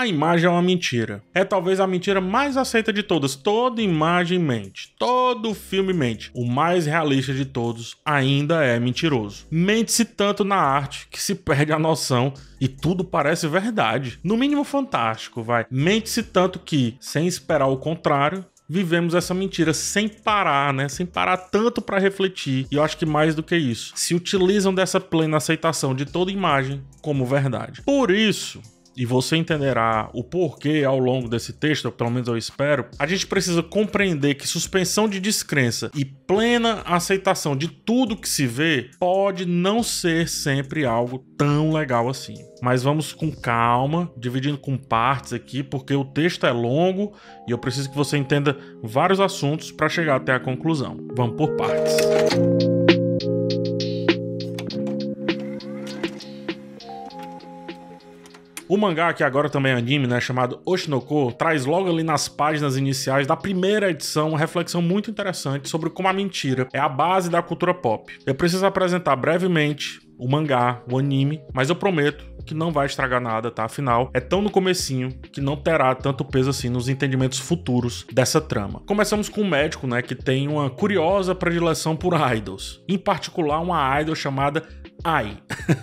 A imagem é uma mentira. É talvez a mentira mais aceita de todas. Toda imagem mente. Todo filme mente. O mais realista de todos ainda é mentiroso. Mente-se tanto na arte que se perde a noção e tudo parece verdade. No mínimo fantástico, vai. Mente-se tanto que, sem esperar o contrário, vivemos essa mentira sem parar, né? Sem parar tanto para refletir. E eu acho que mais do que isso, se utilizam dessa plena aceitação de toda imagem como verdade. Por isso, e você entenderá o porquê ao longo desse texto, pelo menos eu espero, a gente precisa compreender que suspensão de descrença e plena aceitação de tudo que se vê pode não ser sempre algo tão legal assim. Mas vamos com calma, dividindo com partes aqui, porque o texto é longo e eu preciso que você entenda vários assuntos para chegar até a conclusão. Vamos por partes. O mangá, que agora também é anime, né, chamado Oshinoko, traz logo ali nas páginas iniciais da primeira edição uma reflexão muito interessante sobre como a mentira é a base da cultura pop. Eu preciso apresentar brevemente o mangá, o anime, mas eu prometo que não vai estragar nada, tá? Afinal, é tão no comecinho que não terá tanto peso assim nos entendimentos futuros dessa trama. Começamos com um médico, né, que tem uma curiosa predileção por idols, em particular uma idol chamada Ai.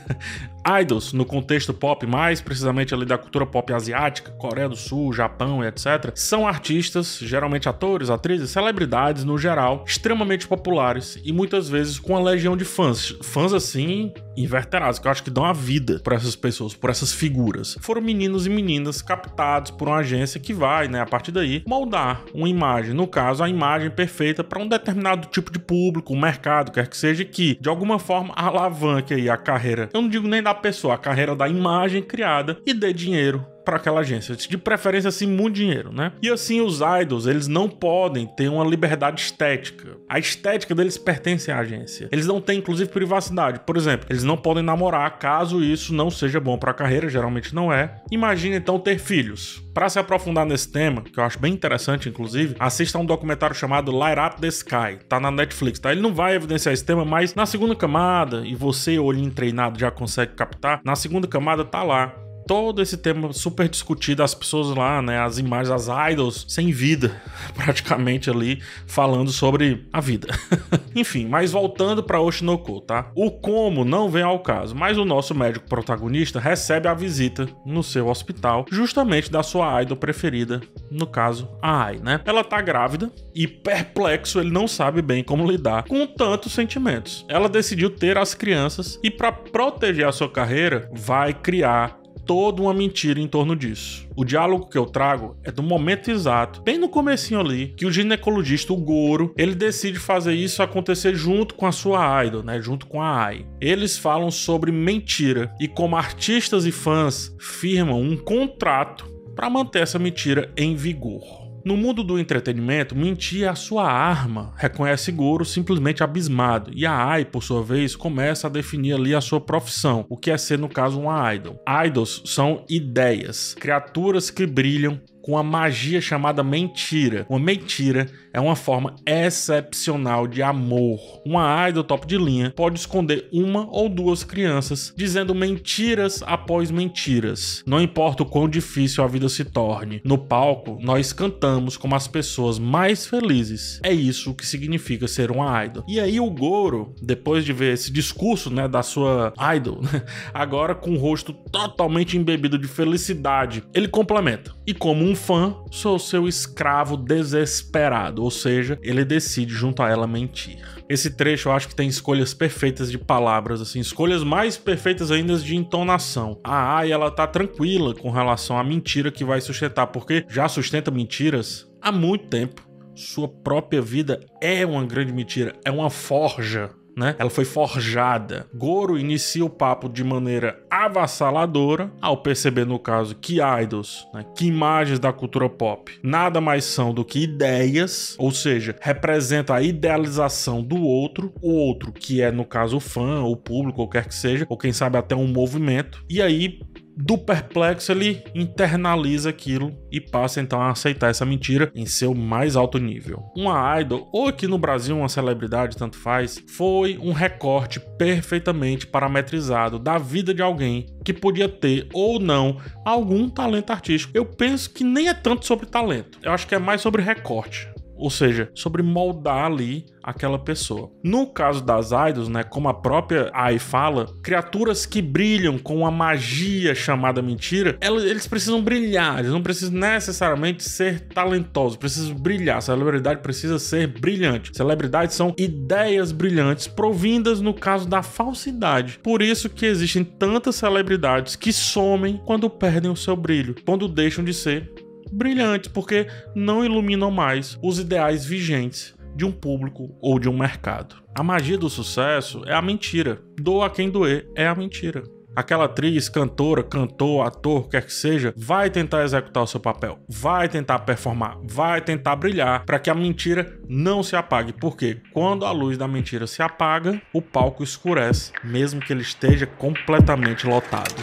Idols, no contexto pop, mais precisamente ali da cultura pop asiática, Coreia do Sul, Japão e etc., são artistas, geralmente atores, atrizes, celebridades no geral, extremamente populares e muitas vezes com uma legião de fãs. Fãs assim, inverterados, que eu acho que dão a vida por essas pessoas, por essas figuras. Foram meninos e meninas captados por uma agência que vai, né, a partir daí, moldar uma imagem, no caso, a imagem perfeita para um determinado tipo de público, um mercado, quer que seja, que de alguma forma alavanque aí a carreira. Eu não digo nem da pessoa, a carreira da imagem criada e dê dinheiro para aquela agência. De preferência, assim, muito dinheiro, né? E assim, os idols, eles não podem ter uma liberdade estética. A estética deles pertence à agência. Eles não têm, inclusive, privacidade. Por exemplo, eles não podem namorar caso isso não seja bom para a carreira, geralmente não é. Imagina então ter filhos. Para se aprofundar nesse tema, que eu acho bem interessante, inclusive, assista a um documentário chamado Light Up the Sky. Tá na Netflix, tá? Ele não vai evidenciar esse tema, mas na segunda camada, e você, olhinho treinado, já consegue captar, na segunda camada tá lá todo esse tema super discutido, as pessoas lá, né, as imagens, as idols sem vida, praticamente ali, falando sobre a vida. Enfim, mas voltando para Oshinoko, tá? O como não vem ao caso, mas o nosso médico protagonista recebe a visita no seu hospital, justamente da sua idol preferida, no caso, a Ai, né? Ela tá grávida e perplexo, ele não sabe bem como lidar com tantos sentimentos. Ela decidiu ter as crianças e para proteger a sua carreira, vai criar toda uma mentira em torno disso. O diálogo que eu trago é do momento exato, bem no comecinho ali, que o ginecologista, o Goro, ele decide fazer isso acontecer junto com a sua idol, né, junto com a Ai. Eles falam sobre mentira e como artistas e fãs firmam um contrato para manter essa mentira em vigor. No mundo do entretenimento, mentir é a sua arma, reconhece Goro simplesmente abismado, e a Ai, por sua vez, começa a definir ali a sua profissão, o que é ser, no caso, uma idol. Idols são ideias, criaturas que brilham com a magia chamada mentira. Uma mentira é uma forma excepcional de amor. Uma idol top de linha pode esconder uma ou duas crianças dizendo mentiras após mentiras. Não importa o quão difícil a vida se torne. No palco, nós cantamos como as pessoas mais felizes. É isso que significa ser uma idol. E aí o Goro, depois de ver esse discurso, né, da sua idol, agora com o rosto totalmente embebido de felicidade, ele complementa. E como um fã, sou seu escravo desesperado, ou seja, ele decide junto a ela mentir. Esse trecho eu acho que tem escolhas perfeitas de palavras, assim, escolhas mais perfeitas ainda de entonação. A Ai, ela tá tranquila com relação à mentira que vai sustentar, porque já sustenta mentiras há muito tempo. Sua própria vida é uma grande mentira, é uma forja né? Ela foi forjada. Goro inicia o papo de maneira avassaladora, ao perceber, no caso, que idols, né, que imagens da cultura pop nada mais são do que ideias, ou seja, representa a idealização do outro, o outro que é, no caso, o fã, o público, ou quer que seja, ou quem sabe até um movimento. E aí do perplexo, ele internaliza aquilo e passa então a aceitar essa mentira em seu mais alto nível. Uma idol, ou aqui no Brasil uma celebridade, tanto faz, foi um recorte perfeitamente parametrizado da vida de alguém que podia ter ou não algum talento artístico. Eu penso que nem é tanto sobre talento, eu acho que é mais sobre recorte ou seja, sobre moldar ali aquela pessoa. No caso das idols, né, como a própria Ai fala, criaturas que brilham com a magia chamada mentira, eles precisam brilhar, eles não precisam necessariamente ser talentosos, precisam brilhar. A celebridade precisa ser brilhante. Celebridades são ideias brilhantes provindas no caso da falsidade. Por isso que existem tantas celebridades que somem quando perdem o seu brilho, quando deixam de ser brilhantes, porque não iluminam mais os ideais vigentes de um público ou de um mercado. A magia do sucesso é a mentira. Doa quem doer é a mentira. Aquela atriz, cantora, cantor, ator, quer que seja, vai tentar executar o seu papel, vai tentar performar, vai tentar brilhar para que a mentira não se apague. Porque quando a luz da mentira se apaga, o palco escurece, mesmo que ele esteja completamente lotado.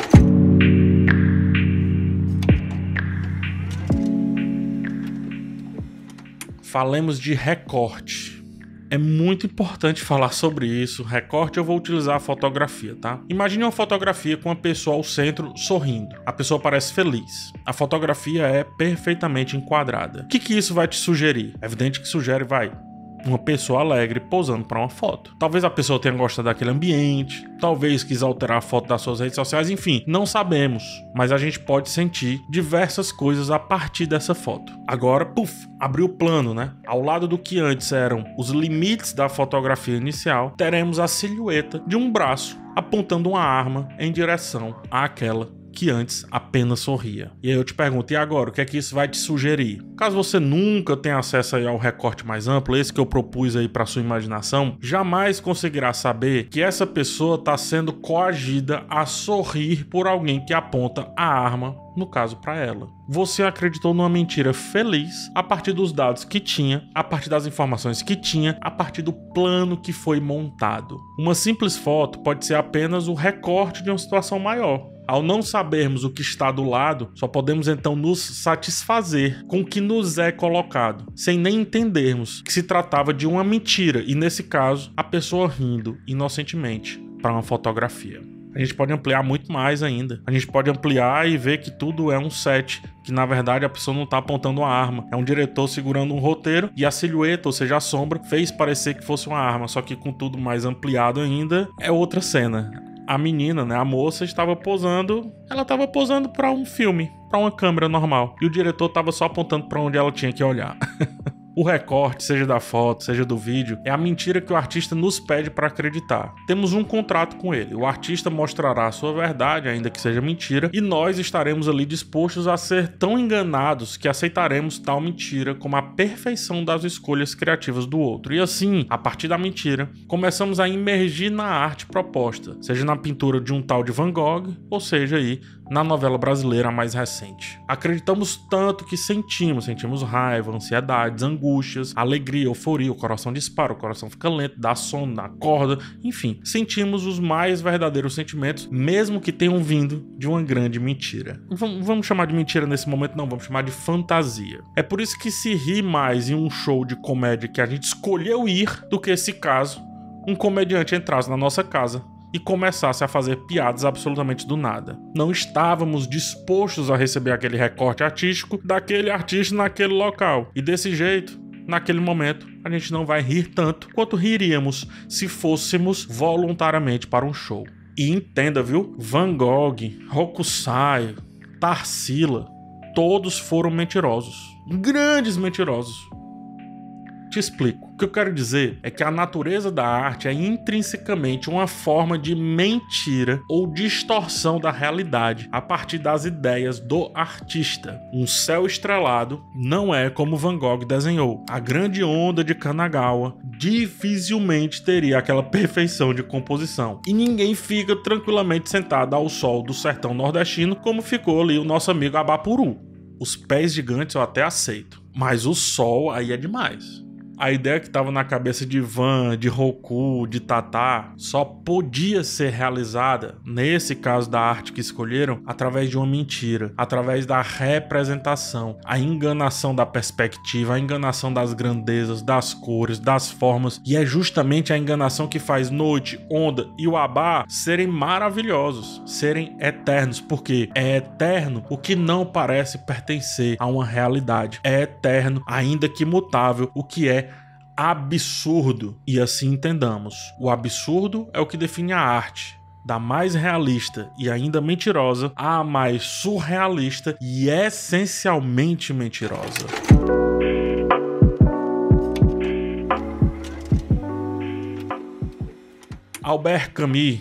Falemos de recorte. É muito importante falar sobre isso. Recorte, eu vou utilizar a fotografia, tá? Imagine uma fotografia com a pessoa ao centro sorrindo. A pessoa parece feliz. A fotografia é perfeitamente enquadrada. O que, que isso vai te sugerir? É evidente que sugere, vai, uma pessoa alegre posando para uma foto. Talvez a pessoa tenha gostado daquele ambiente, talvez quis alterar a foto das suas redes sociais, enfim, não sabemos, mas a gente pode sentir diversas coisas a partir dessa foto. Agora, puf, abriu o plano, né? Ao lado do que antes eram os limites da fotografia inicial, teremos a silhueta de um braço apontando uma arma em direção àquela que antes apenas sorria. E aí eu te pergunto, e agora, o que é que isso vai te sugerir? Caso você nunca tenha acesso ao recorte mais amplo, esse que eu propus aí para sua imaginação, jamais conseguirá saber que essa pessoa está sendo coagida a sorrir por alguém que aponta a arma no caso para ela. Você acreditou numa mentira feliz a partir dos dados que tinha, a partir das informações que tinha, a partir do plano que foi montado. Uma simples foto pode ser apenas o recorte de uma situação maior. Ao não sabermos o que está do lado, só podemos então nos satisfazer com o que nos é colocado, sem nem entendermos que se tratava de uma mentira e, nesse caso, a pessoa rindo inocentemente para uma fotografia. A gente pode ampliar muito mais ainda. A gente pode ampliar e ver que tudo é um set, que na verdade a pessoa não está apontando uma arma. É um diretor segurando um roteiro e a silhueta, ou seja, a sombra, fez parecer que fosse uma arma, só que com tudo mais ampliado ainda, é outra cena a menina, né, a moça estava posando, ela estava posando para um filme, para uma câmera normal, e o diretor estava só apontando para onde ela tinha que olhar. O recorte, seja da foto, seja do vídeo, é a mentira que o artista nos pede para acreditar. Temos um contrato com ele. O artista mostrará a sua verdade, ainda que seja mentira, e nós estaremos ali dispostos a ser tão enganados que aceitaremos tal mentira como a perfeição das escolhas criativas do outro. E assim, a partir da mentira, começamos a imergir na arte proposta, seja na pintura de um tal de Van Gogh, ou seja aí na novela brasileira mais recente. Acreditamos tanto que sentimos, sentimos raiva, ansiedades, angústias, alegria, euforia, o coração dispara, o coração fica lento, dá sono, acorda, enfim, sentimos os mais verdadeiros sentimentos, mesmo que tenham vindo de uma grande mentira. Vamos, vamos chamar de mentira nesse momento, não, vamos chamar de fantasia. É por isso que se ri mais em um show de comédia que a gente escolheu ir do que esse caso um comediante entrasse na nossa casa e começasse a fazer piadas absolutamente do nada. Não estávamos dispostos a receber aquele recorte artístico daquele artista naquele local. E desse jeito, naquele momento, a gente não vai rir tanto quanto riríamos se fôssemos voluntariamente para um show. E entenda, viu? Van Gogh, Hokusai, Tarsila, todos foram mentirosos. Grandes mentirosos. Te explico. O que eu quero dizer é que a natureza da arte é intrinsecamente uma forma de mentira ou distorção da realidade a partir das ideias do artista. Um céu estrelado não é como Van Gogh desenhou. A grande onda de Kanagawa dificilmente teria aquela perfeição de composição. E ninguém fica tranquilamente sentado ao sol do sertão nordestino como ficou ali o nosso amigo Abapuru. Os pés gigantes eu até aceito, mas o sol aí é demais. A ideia que estava na cabeça de Van, de Roku, de Tata, só podia ser realizada, nesse caso da arte que escolheram, através de uma mentira, através da representação, a enganação da perspectiva, a enganação das grandezas, das cores, das formas, e é justamente a enganação que faz Noite, Onda e o Abá serem maravilhosos, serem eternos, porque é eterno o que não parece pertencer a uma realidade, é eterno, ainda que mutável, o que é absurdo. E assim entendamos: o absurdo é o que define a arte. Da mais realista e ainda mentirosa à mais surrealista e essencialmente mentirosa. Albert Camus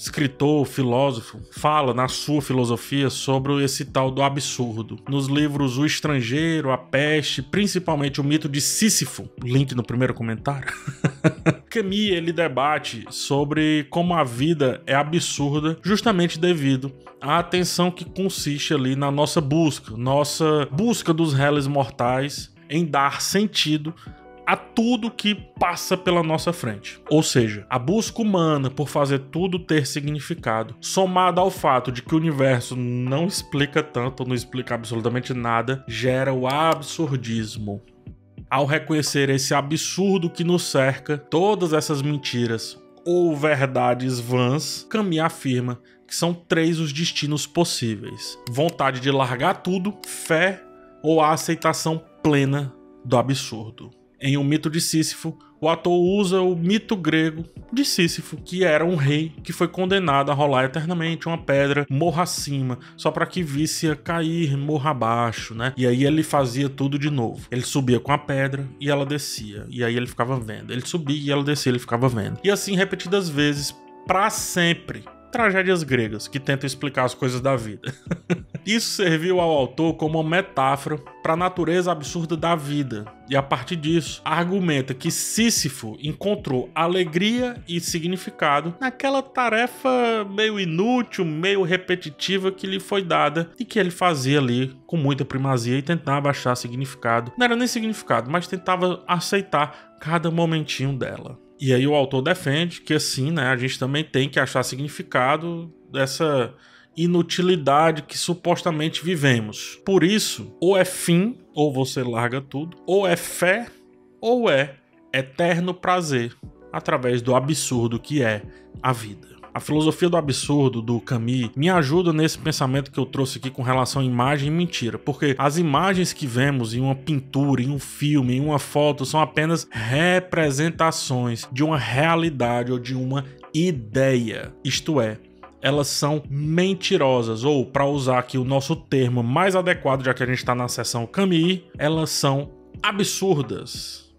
escritor, filósofo, fala na sua filosofia sobre esse tal do absurdo. Nos livros O Estrangeiro, A Peste, principalmente o mito de Sísifo, link no primeiro comentário. Camus ele debate sobre como a vida é absurda justamente devido à atenção que consiste ali na nossa busca, nossa busca dos réis mortais em dar sentido a tudo que passa pela nossa frente. Ou seja, a busca humana por fazer tudo ter significado, somada ao fato de que o universo não explica tanto, não explica absolutamente nada, gera o absurdismo. Ao reconhecer esse absurdo que nos cerca, todas essas mentiras ou verdades vãs, Camus afirma que são três os destinos possíveis: vontade de largar tudo, fé ou a aceitação plena do absurdo. Em O Mito de Sísifo, o ator usa o mito grego de Sísifo, que era um rei que foi condenado a rolar eternamente uma pedra morra acima, só para que visse a cair morra abaixo, né? E aí ele fazia tudo de novo. Ele subia com a pedra e ela descia, e aí ele ficava vendo. Ele subia e ela descia, ele ficava vendo. E assim repetidas vezes, para sempre tragédias gregas que tentam explicar as coisas da vida. Isso serviu ao autor como uma metáfora para a natureza absurda da vida, e a partir disso, argumenta que Sísifo encontrou alegria e significado naquela tarefa meio inútil, meio repetitiva que lhe foi dada e que ele fazia ali com muita primazia e tentava achar significado. Não era nem significado, mas tentava aceitar cada momentinho dela. E aí o autor defende que assim, né, a gente também tem que achar significado dessa inutilidade que supostamente vivemos. Por isso, ou é fim, ou você larga tudo, ou é fé, ou é eterno prazer através do absurdo que é a vida. A filosofia do absurdo do Camus me ajuda nesse pensamento que eu trouxe aqui com relação à imagem e mentira, porque as imagens que vemos em uma pintura, em um filme, em uma foto são apenas representações de uma realidade ou de uma ideia. Isto é, elas são mentirosas, ou para usar aqui o nosso termo mais adequado, já que a gente está na seção Camus, elas são absurdas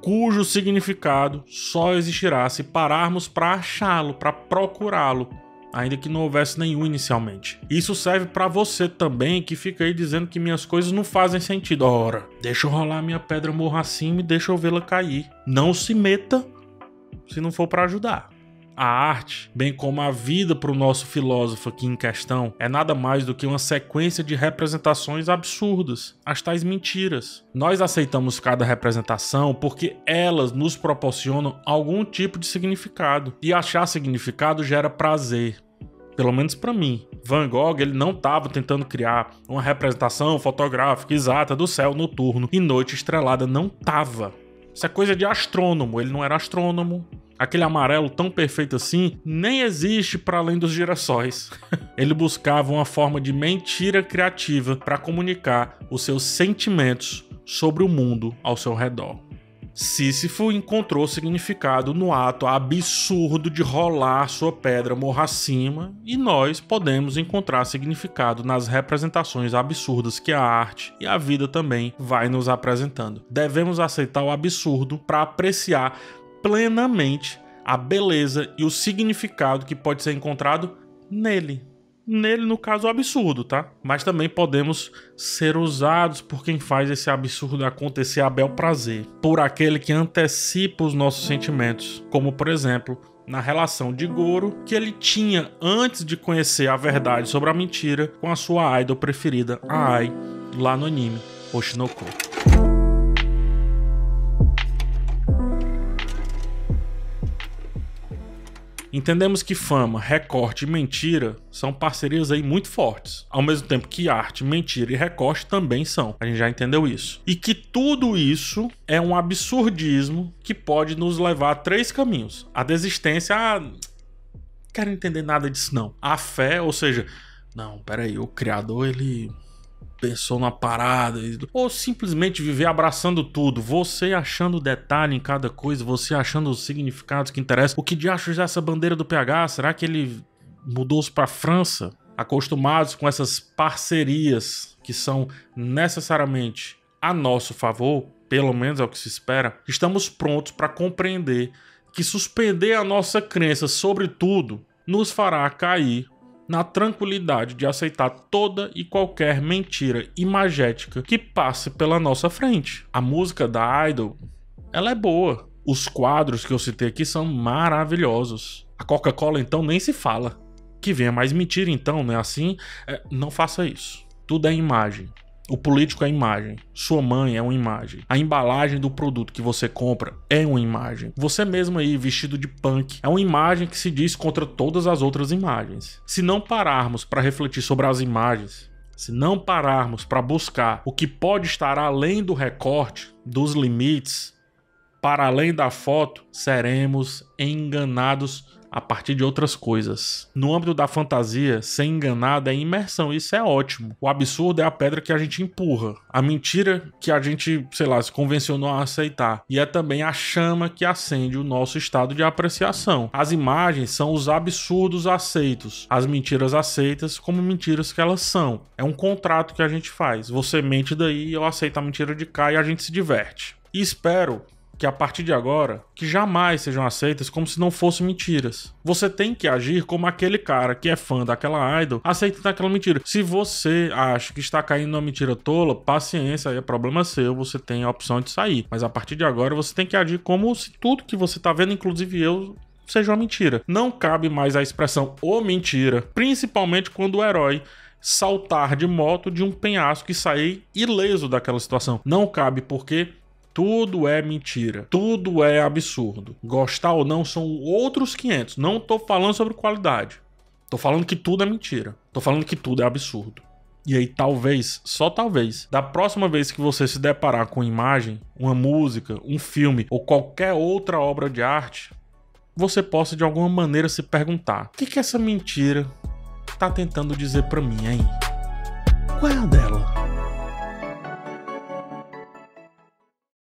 cujo significado só existirá se pararmos para achá-lo, para procurá-lo, ainda que não houvesse nenhum inicialmente. Isso serve para você também que fica aí dizendo que minhas coisas não fazem sentido. Ora, deixa eu rolar minha pedra morra acima e deixa eu vê-la cair. Não se meta se não for para ajudar. A arte, bem como a vida para o nosso filósofo aqui em questão, é nada mais do que uma sequência de representações absurdas, as tais mentiras. Nós aceitamos cada representação porque elas nos proporcionam algum tipo de significado, e achar significado gera prazer, pelo menos para mim. Van Gogh ele não estava tentando criar uma representação fotográfica exata do céu noturno e noite estrelada não tava. Isso é coisa de astrônomo, ele não era astrônomo, aquele amarelo tão perfeito assim nem existe para além dos girassóis. Ele buscava uma forma de mentira criativa para comunicar os seus sentimentos sobre o mundo ao seu redor. Sísifo encontrou significado no ato absurdo de rolar sua pedra morra acima, e nós podemos encontrar significado nas representações absurdas que a arte e a vida também vai nos apresentando. Devemos aceitar o absurdo para apreciar plenamente a beleza e o significado que pode ser encontrado nele. Nele, no caso, absurdo, tá? Mas também podemos ser usados por quem faz esse absurdo acontecer a bel prazer, por aquele que antecipa os nossos sentimentos, como por exemplo na relação de Goro que ele tinha antes de conhecer a verdade sobre a mentira com a sua idol preferida, a Ai, lá no anime Oshinoko. Entendemos que fama, recorte e mentira são parcerias aí muito fortes. Ao mesmo tempo que arte, mentira e recorte também são. A gente já entendeu isso. E que tudo isso é um absurdismo que pode nos levar a três caminhos. A desistência, a quero entender nada disso não. A fé, ou seja, não, peraí, o criador ele pensou na parada, ou simplesmente viver abraçando tudo, você achando detalhe em cada coisa, você achando os significados que interessam. O que de acho já essa bandeira do PH? Será que ele mudou-se para França? Acostumados com essas parcerias que são necessariamente a nosso favor, pelo menos é o que se espera, estamos prontos para compreender que suspender a nossa crença sobre tudo nos fará cair na tranquilidade de aceitar toda e qualquer mentira imagética que passe pela nossa frente. A música da Idol, ela é boa. Os quadros que eu citei aqui são maravilhosos. A Coca-Cola então nem se fala. Que venha mais mentira então, não é assim? É, não faça isso. Tudo é imagem. O político é imagem. Sua mãe é uma imagem. A embalagem do produto que você compra é uma imagem. Você mesmo aí, vestido de punk, é uma imagem que se diz contra todas as outras imagens. Se não pararmos para refletir sobre as imagens, se não pararmos para buscar o que pode estar além do recorte, dos limites, para além da foto, seremos enganados a partir de outras coisas. No âmbito da fantasia, ser enganado é imersão, isso é ótimo. O absurdo é a pedra que a gente empurra, a mentira que a gente, sei lá, se convencionou a aceitar, e é também a chama que acende o nosso estado de apreciação. As imagens são os absurdos aceitos, as mentiras aceitas como mentiras que elas são. É um contrato que a gente faz. Você mente daí, eu aceito a mentira de cá e a gente se diverte. E espero que a partir de agora, que jamais sejam aceitas como se não fossem mentiras. Você tem que agir como aquele cara que é fã daquela idol, aceita aquela mentira. Se você acha que está caindo numa mentira tola, paciência, aí é problema seu, você tem a opção de sair. Mas a partir de agora, você tem que agir como se tudo que você está vendo, inclusive eu, seja uma mentira. Não cabe mais a expressão ou mentira, principalmente quando o herói saltar de moto de um penhasco e sair ileso daquela situação. Não cabe porque tudo é mentira. Tudo é absurdo. Gostar ou não são outros 500. Não tô falando sobre qualidade. Tô falando que tudo é mentira. Tô falando que tudo é absurdo. E aí, talvez, só talvez, da próxima vez que você se deparar com imagem, uma música, um filme ou qualquer outra obra de arte, você possa de alguma maneira se perguntar: o que, que essa mentira tá tentando dizer para mim, hein? Qual é a dela?